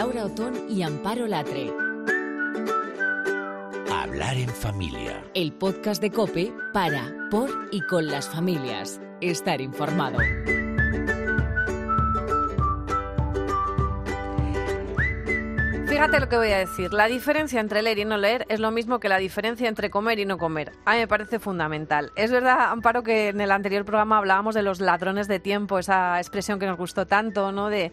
Laura Otón y Amparo Latre. Hablar en familia. El podcast de Cope para, por y con las familias. Estar informado. Fíjate lo que voy a decir. La diferencia entre leer y no leer es lo mismo que la diferencia entre comer y no comer. A mí me parece fundamental. Es verdad, Amparo, que en el anterior programa hablábamos de los ladrones de tiempo, esa expresión que nos gustó tanto, ¿no? De,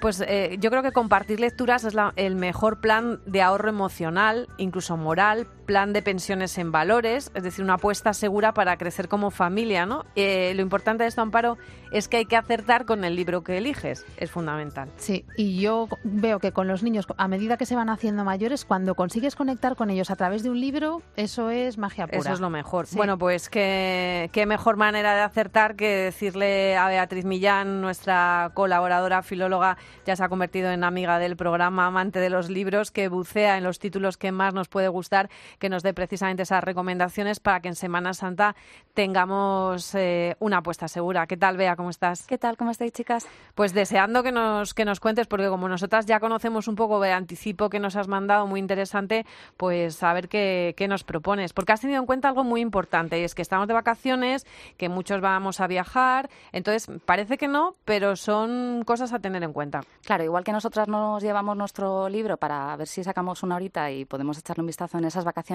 pues eh, yo creo que compartir lecturas es la- el mejor plan de ahorro emocional, incluso moral, plan de pensiones en valores, es decir, una apuesta segura para crecer como familia, ¿no? Eh, lo importante de esto, Amparo, es que hay que acertar con el libro que eliges. Es fundamental. Sí, y yo veo que con los niños, a medida que se van haciendo mayores, cuando consigues conectar con ellos a través de un libro, eso es magia pura. Eso es lo mejor. Sí. Bueno, pues qué, qué mejor manera de acertar que decirle a Beatriz Millán, nuestra colaboradora filóloga, ya se ha convertido en amiga del programa, amante de los libros, que bucea en los títulos que más nos puede gustar, que nos dé precisamente esas recomendaciones para que en Semana Santa tengamos eh, una apuesta segura. ¿Qué tal, Bea? ¿Cómo estás? ¿Qué tal? ¿Cómo estáis, chicas? Pues deseando que nos, que nos cuentes, porque como nosotras ya conocemos un poco de anticipo que nos has mandado, muy interesante, pues a ver qué, qué nos propones. Porque has tenido en cuenta algo muy importante, y es que estamos de vacaciones, que muchos vamos a viajar, entonces parece que no, pero son cosas a tener en cuenta. Claro, igual que nosotras nos llevamos nuestro libro para ver si sacamos una horita y podemos echarle un vistazo en esas vacaciones,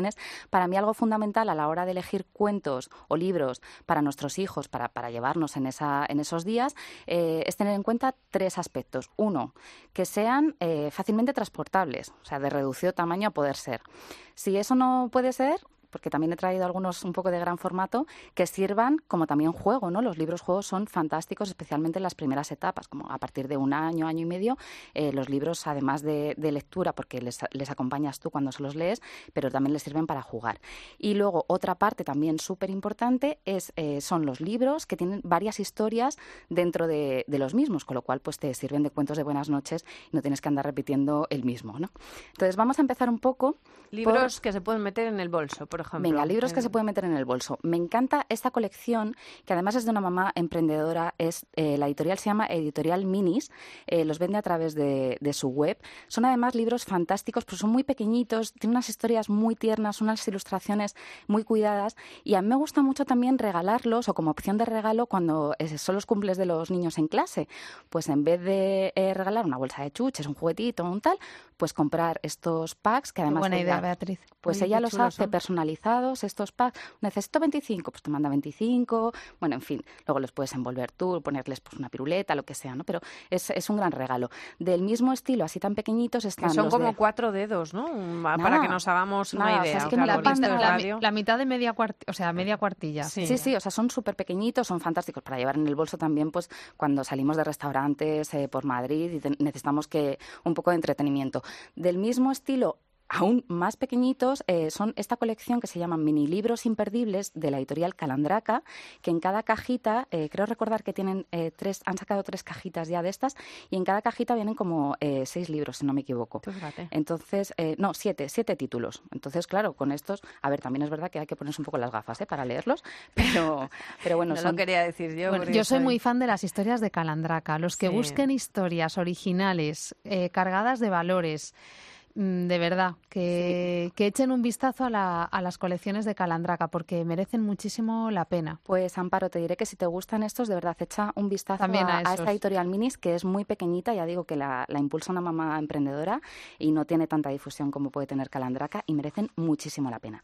para mí algo fundamental a la hora de elegir cuentos o libros para nuestros hijos, para, llevarnos en, esa, en esos días, eh, es tener en cuenta tres aspectos. Uno, que sean eh, fácilmente transportables, o sea, de reducido tamaño a poder ser. Si eso no puede ser, porque también he traído algunos un poco de gran formato, que sirvan como también juego, ¿no? Los libros juegos son fantásticos, especialmente en las primeras etapas, como a partir de un año, año y medio, eh, los libros, además de, de lectura, porque les, les acompañas tú cuando se los lees, pero también les sirven para jugar. Y luego, otra parte también súper importante es, eh, son los libros que tienen varias historias dentro de, de los mismos, con lo cual pues te sirven de cuentos de buenas noches y no tienes que andar repitiendo el mismo, ¿no? Entonces, vamos a empezar un poco Libros que se pueden meter en el bolso, por ejemplo. Venga, libros que se pueden meter en el bolso. Me encanta esta colección, que además es de una mamá emprendedora. Es eh, La editorial se llama Editorial Minis. eh, los vende a través de, de su web. Son además libros fantásticos, pero son muy pequeñitos. Tienen unas historias muy tiernas, unas ilustraciones muy cuidadas. Y a mí me gusta mucho también regalarlos o como opción de regalo cuando eh, son los cumples de los niños en clase. Pues en vez de eh, regalar una bolsa de chuches, un juguetito, un tal, pues comprar estos packs que Qué además buena ella- idea, Beatriz. pues Oye, ella los hace son. personalizados, estos packs. Necesito 25, pues te manda 25. Bueno, en fin, luego los puedes envolver tú, ponerles pues una piruleta, lo que sea, ¿no? Pero es, es un gran regalo. Del mismo estilo, así tan pequeñitos, Que están son los como de- cuatro dedos, ¿no? Un- Para que nos hagamos una nada, o sea, idea. es que claro, la la, radio. mi- la mitad de media cuartilla, o sea, media cuartilla. Sí. Sí, sí, o sea, son súper pequeñitos, son fantásticos para llevar en el bolso también, pues cuando salimos de restaurantes eh, por Madrid y te- necesitamos que un poco de entretenimiento. Del mismo estilo, aún más pequeñitos, eh, son esta colección que se llaman mini libros imperdibles de la editorial Calandraca, que en cada cajita, eh, creo recordar que tienen eh, tres, han sacado tres cajitas ya de estas, y en cada cajita vienen como eh, seis libros, si no me equivoco. Entonces, eh, no, siete, siete títulos. Entonces, claro, con estos, a ver, también es verdad que hay que ponerse un poco las gafas ¿eh? para leerlos, pero, pero bueno, no son, lo quería decir yo. Bueno, yo soy muy fan de las historias de Calandraca. Los que Sí. busquen historias originales, eh, cargadas de valores, de verdad, que, que echen un vistazo a, la- a las colecciones de Calandraca, porque merecen muchísimo la pena. Pues Amparo, te diré que si te gustan estos, de verdad, echa un vistazo También a a, a esos. esta editorial Minis, que es muy pequeñita, ya digo que la, la impulsa una mamá emprendedora y no tiene tanta difusión como puede tener Calandraca y merecen muchísimo la pena.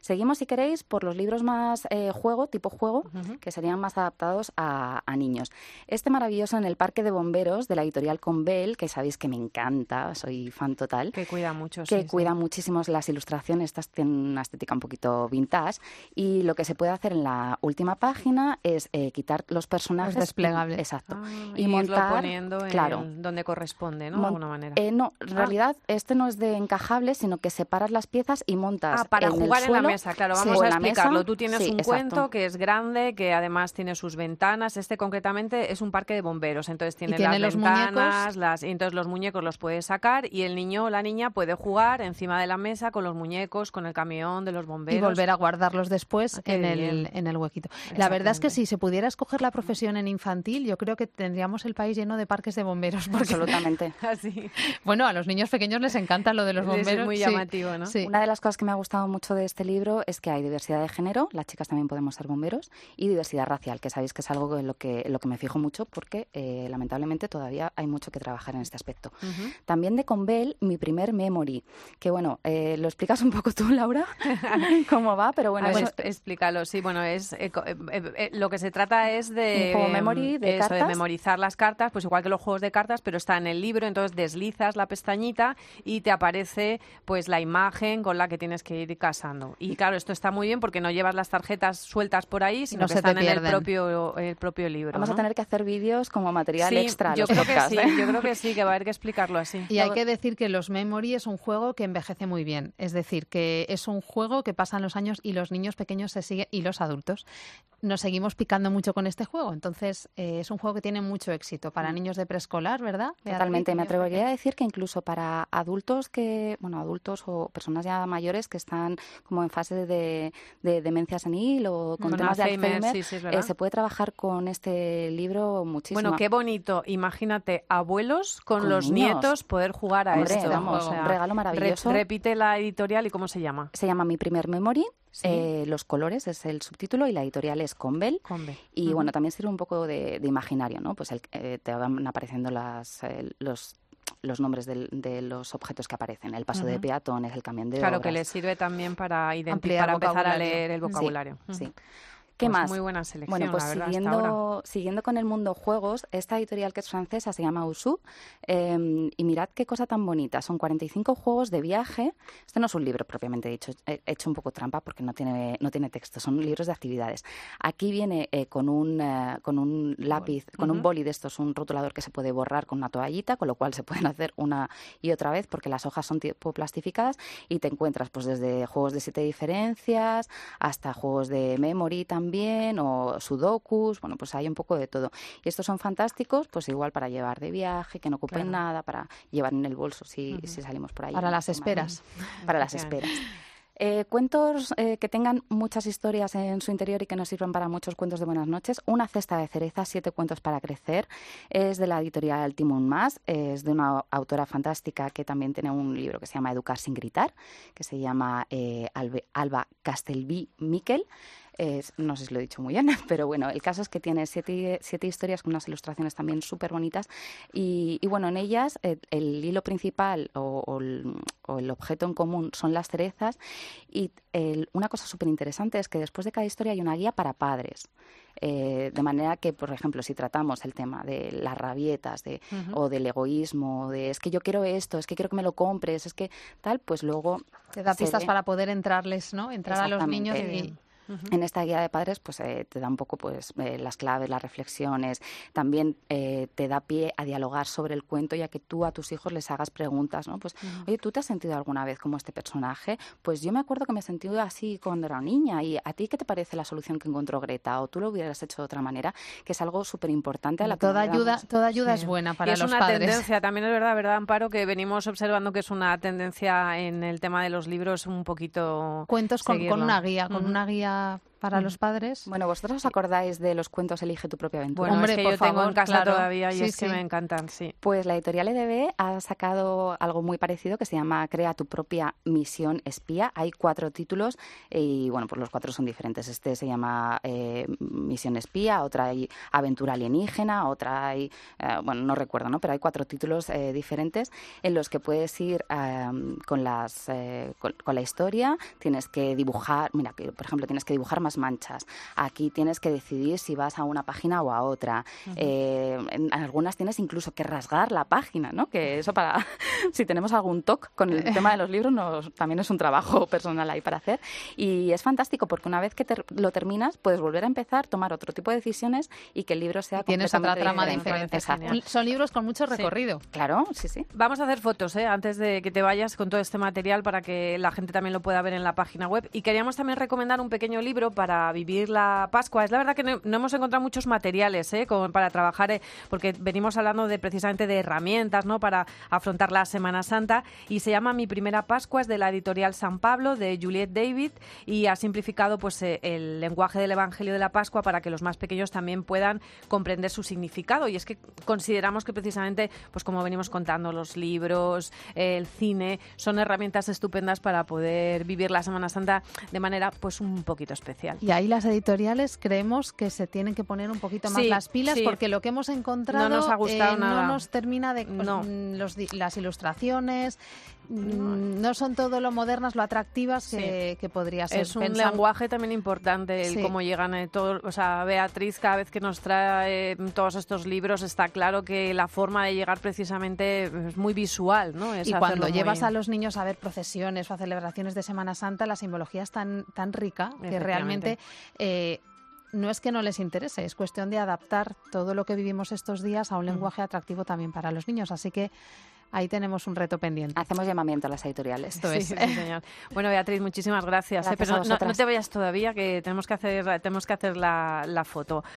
Seguimos, si queréis, por los libros más eh, juego, tipo juego, que serían más adaptados a, niños. Este maravilloso en el Parque de Bomberos de la editorial Conbel, que sabéis que me encanta, soy fan total. Cuida mucho. que sí, sí. cuida muchísimo las ilustraciones, estas tienen una estética un poquito vintage y lo que se puede hacer en la última página es eh, quitar los personajes Los desplegables. exacto Ah, y irlo montar poniendo en claro. donde corresponde, ¿no? Mon- De alguna manera. Eh, no, en realidad este no es de encajable, sino que separas las piezas y montas Ah, para en el jugar en la mesa, claro, vamos a mesa, explicarlo. Tú tienes sí, un exacto. cuento que es grande, que además tiene sus ventanas. Este concretamente es un parque de bomberos, entonces tiene, tiene las los ventanas, muñecos. las, y entonces los muñecos los puedes sacar y el niño o la niña niña puede jugar encima de la mesa con los muñecos, con el camión de los bomberos. Y volver a guardarlos después Ah, en, el, en el huequito. La verdad es que si se pudiera escoger la profesión en infantil, yo creo que tendríamos el país lleno de parques de bomberos. Porque, Absolutamente. Así. bueno, a los niños pequeños les encanta lo de los Les es bomberos. muy sí, llamativo, ¿no? sí. Una de las cosas que me ha gustado mucho de este libro es que hay diversidad de género, las chicas también podemos ser bomberos, y diversidad racial, que sabéis que es algo en lo que, en lo que me fijo mucho porque eh, lamentablemente todavía hay mucho que trabajar en este aspecto. También de Convel, mi primer memory, que bueno, eh, lo explicas un poco tú, Laura, cómo va, pero bueno, eso- explícalo, sí, bueno, es eh, eh, eh, lo que se trata es de em, memory de eso, cartas. memorizar las cartas, pues igual que los juegos de cartas, pero está en el libro, entonces deslizas la pestañita y te aparece pues la imagen con la que tienes que ir casando. Y claro, esto está muy bien porque no llevas las tarjetas sueltas por ahí, sino no que se te están en el propio el propio libro. vamos a tener que hacer vídeos como material Sí, extra yo los creo podcasts. que sí, ¿eh? yo creo que sí, que va a haber que explicarlo así. Y hay que decir que los Memory es un juego que envejece muy bien. Es decir, que es un juego que pasan los años y los niños pequeños se siguen y los adultos nos seguimos picando mucho con este juego. Entonces, eh, es un juego que tiene mucho éxito para niños de preescolar, ¿verdad? Totalmente, me atrevería a decir que incluso para adultos que, bueno, adultos o personas ya mayores que están como en fase de, de demencia senil o con temas de Alzheimer, Alzheimer, sí, sí, es eh, se puede trabajar con este libro muchísimo. Bueno, qué bonito. Imagínate abuelos con, Con los niños. nietos poder jugar a Hombre, esto. vamos, O sea, un regalo maravilloso. re- repite la editorial y cómo se llama. Se llama Mi primer memory. Sí. eh, los colores es el subtítulo y la editorial es Convel. Conve. Y Ujú. bueno, también sirve un poco de, de imaginario, ¿no? Pues el- eh, te van apareciendo las, eh, los, los nombres del- de los objetos que aparecen. El paso de Ujú. peatones, el camión de Claro, que obras. les sirve también para, para empezar a vocabulario. leer el Sí, vocabulario. Sí. ¿Qué Pues más? Muy buena selección, Bueno, pues la verdad, hasta ahora. siguiendo, siguiendo con el mundo juegos, esta editorial que es francesa se llama Usu. eh, y mirad qué cosa tan bonita. Son 45 juegos de viaje. Este no es un libro propiamente dicho. He hecho un poco trampa porque no tiene, no tiene texto. Son libros de actividades. Aquí viene eh, con, un, eh, con un lápiz, con un Ujú. boli de estos, un rotulador que se puede borrar con una toallita, con lo cual se pueden hacer una y otra vez porque las hojas son tipo plastificadas y te encuentras pues desde juegos de siete diferencias hasta juegos de memory también o sudokus, bueno, pues hay un poco de todo. Y estos son fantásticos, pues igual para llevar de viaje, que no ocupen Claro. nada, para llevar en el bolso si, salimos por ahí. Para las esperas. Para las esperas. Eh, cuentos eh, que tengan muchas historias en su interior y que nos sirvan para muchos cuentos de buenas noches. Una cesta de cerezas, siete cuentos para crecer. Es de la editorial Timón Más. Es de una autora fantástica que también tiene un libro que se llama Educar sin gritar, que se llama eh, Alba Castelví Miquel. Es- no sé si lo he dicho muy bien, pero bueno, el caso es que tiene siete, siete historias con unas ilustraciones también súper bonitas. Y, y bueno, en ellas eh, el hilo principal o, o el, o el objeto en común son las cerezas. Y el- una cosa súper interesante es que después de cada historia hay una guía para padres. Eh, de manera que, por ejemplo, si tratamos el tema de las rabietas de, o del egoísmo, de es que yo quiero esto, es que quiero que me lo compres, es que tal, pues luego Te da pistas ve- para poder entrarles, ¿no? Entrar a los niños Exactamente. Y... En esta guía de padres pues eh, te da un poco pues eh, las claves, las reflexiones, también eh, te da pie a dialogar sobre el cuento y a que tú a tus hijos les hagas preguntas, ¿no? Pues, oye, ¿tú te has sentido alguna vez como este personaje? Pues yo me acuerdo que me sentí así cuando era niña y ¿a ti qué te parece la solución que encontró Greta? ¿O tú lo hubieras hecho de otra manera? Que es algo súper importante a la que Toda ayuda, damos- toda ayuda Sí. es buena Y para es los una padres. tendencia, también es verdad, ¿verdad, Amparo? Que venimos observando que es una tendencia en el tema de los libros un poquito... Cuentos con, con una guía, con una guía 아, para los padres. Bueno, ¿vosotros os acordáis de los cuentos Elige tu propia aventura? Bueno, Hombre, es que por yo tengo en favor, casa claro. todavía y Sí, es que sí. me encantan, sí. Pues la editorial EDB ha sacado algo muy parecido que se llama Crea tu propia misión espía. Hay cuatro títulos y bueno, pues los cuatro son diferentes. Este se llama eh, Misión espía, otra hay Aventura alienígena, otra hay, eh, bueno, no recuerdo, ¿no? Pero hay cuatro títulos eh, diferentes en los que puedes ir eh, con, las, eh, con, con la historia, tienes que dibujar, mira, que, por ejemplo, tienes que dibujar más manchas. Aquí tienes que decidir si vas a una página o a otra. Eh, en algunas tienes incluso que rasgar la página, ¿no? Que eso para, si tenemos algún toque con el tema de los libros, nos- también es un trabajo personal ahí para hacer. Y es fantástico porque una vez que lo terminas, puedes volver a empezar, tomar otro tipo de decisiones y que el libro sea Tienes otra trama diferente. diferente. Son libros con mucho recorrido. Claro, sí, sí. Vamos a hacer fotos ¿eh? antes de que te vayas con todo este material para que la gente también lo pueda ver en la página web. Y queríamos también recomendar un pequeño libro para vivir la Pascua. Es la verdad que no, hemos encontrado muchos materiales ¿eh? Como para trabajar, eh, porque venimos hablando de precisamente de herramientas ¿no? para afrontar la Semana Santa y se llama Mi primera Pascua, es de la editorial San Pablo de Juliette David y ha simplificado pues eh, el lenguaje del Evangelio de la Pascua para que los más pequeños también puedan comprender su significado. Y es que consideramos que precisamente, pues como venimos contando, los libros, el cine, son herramientas estupendas para poder vivir la Semana Santa de manera pues un poquito especial. Y ahí las editoriales creemos que se tienen que poner un poquito más las pilas porque lo que hemos encontrado no nos ha gustado eh, nada. No nos termina de pues, mm, las ilustraciones Mm, no son todo lo modernas, lo atractivas que, podría ser. Es un lenguaje también importante, el cómo llegan eh, todos, o sea, Beatriz cada vez que nos trae mm, todos estos libros está claro que la forma de llegar precisamente es muy visual, ¿no? y cuando llevas a los niños a ver procesiones o a celebraciones de Semana Santa, la simbología es tan, tan rica que realmente... Eh, no es que no les interese, es cuestión de adaptar todo lo que vivimos estos días a un lenguaje atractivo también para los niños. Así que ahí tenemos un reto pendiente. Hacemos llamamiento a las editoriales. Esto es. Bueno, Beatriz, muchísimas gracias. ¿eh? pero no, te vayas todavía, que tenemos que hacer, tenemos que hacer la, la foto.